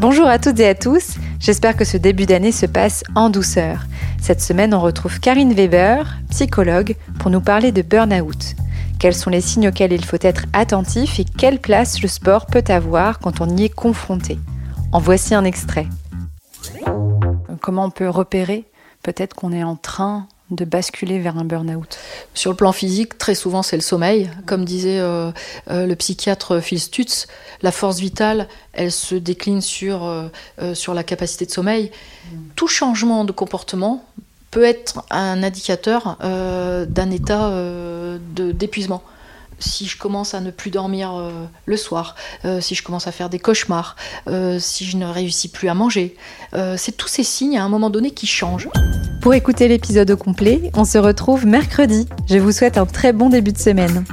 Bonjour à toutes et à tous, j'espère que ce début d'année se passe en douceur. Cette semaine, on retrouve Karine Weber, psychologue, pour nous parler de burn-out. Quels sont les signes auxquels il faut être attentif et quelle place le sport peut avoir quand on y est confronté? En voici un extrait. Comment on peut repérer peut-être qu'on est en train de basculer vers un burn-out Sur le plan physique, très souvent, c'est le sommeil. Comme disait euh, euh, le psychiatre Phil Stutz, la force vitale, elle se décline sur, euh, sur la capacité de sommeil. Tout changement de comportement peut être un indicateur d'un état d'épuisement si je commence à ne plus dormir euh, le soir, euh, si je commence à faire des cauchemars, euh, si je ne réussis plus à manger. c'est tous ces signes à un moment donné qui changent. Pour écouter l'épisode complet, on se retrouve mercredi. Je vous souhaite un très bon début de semaine.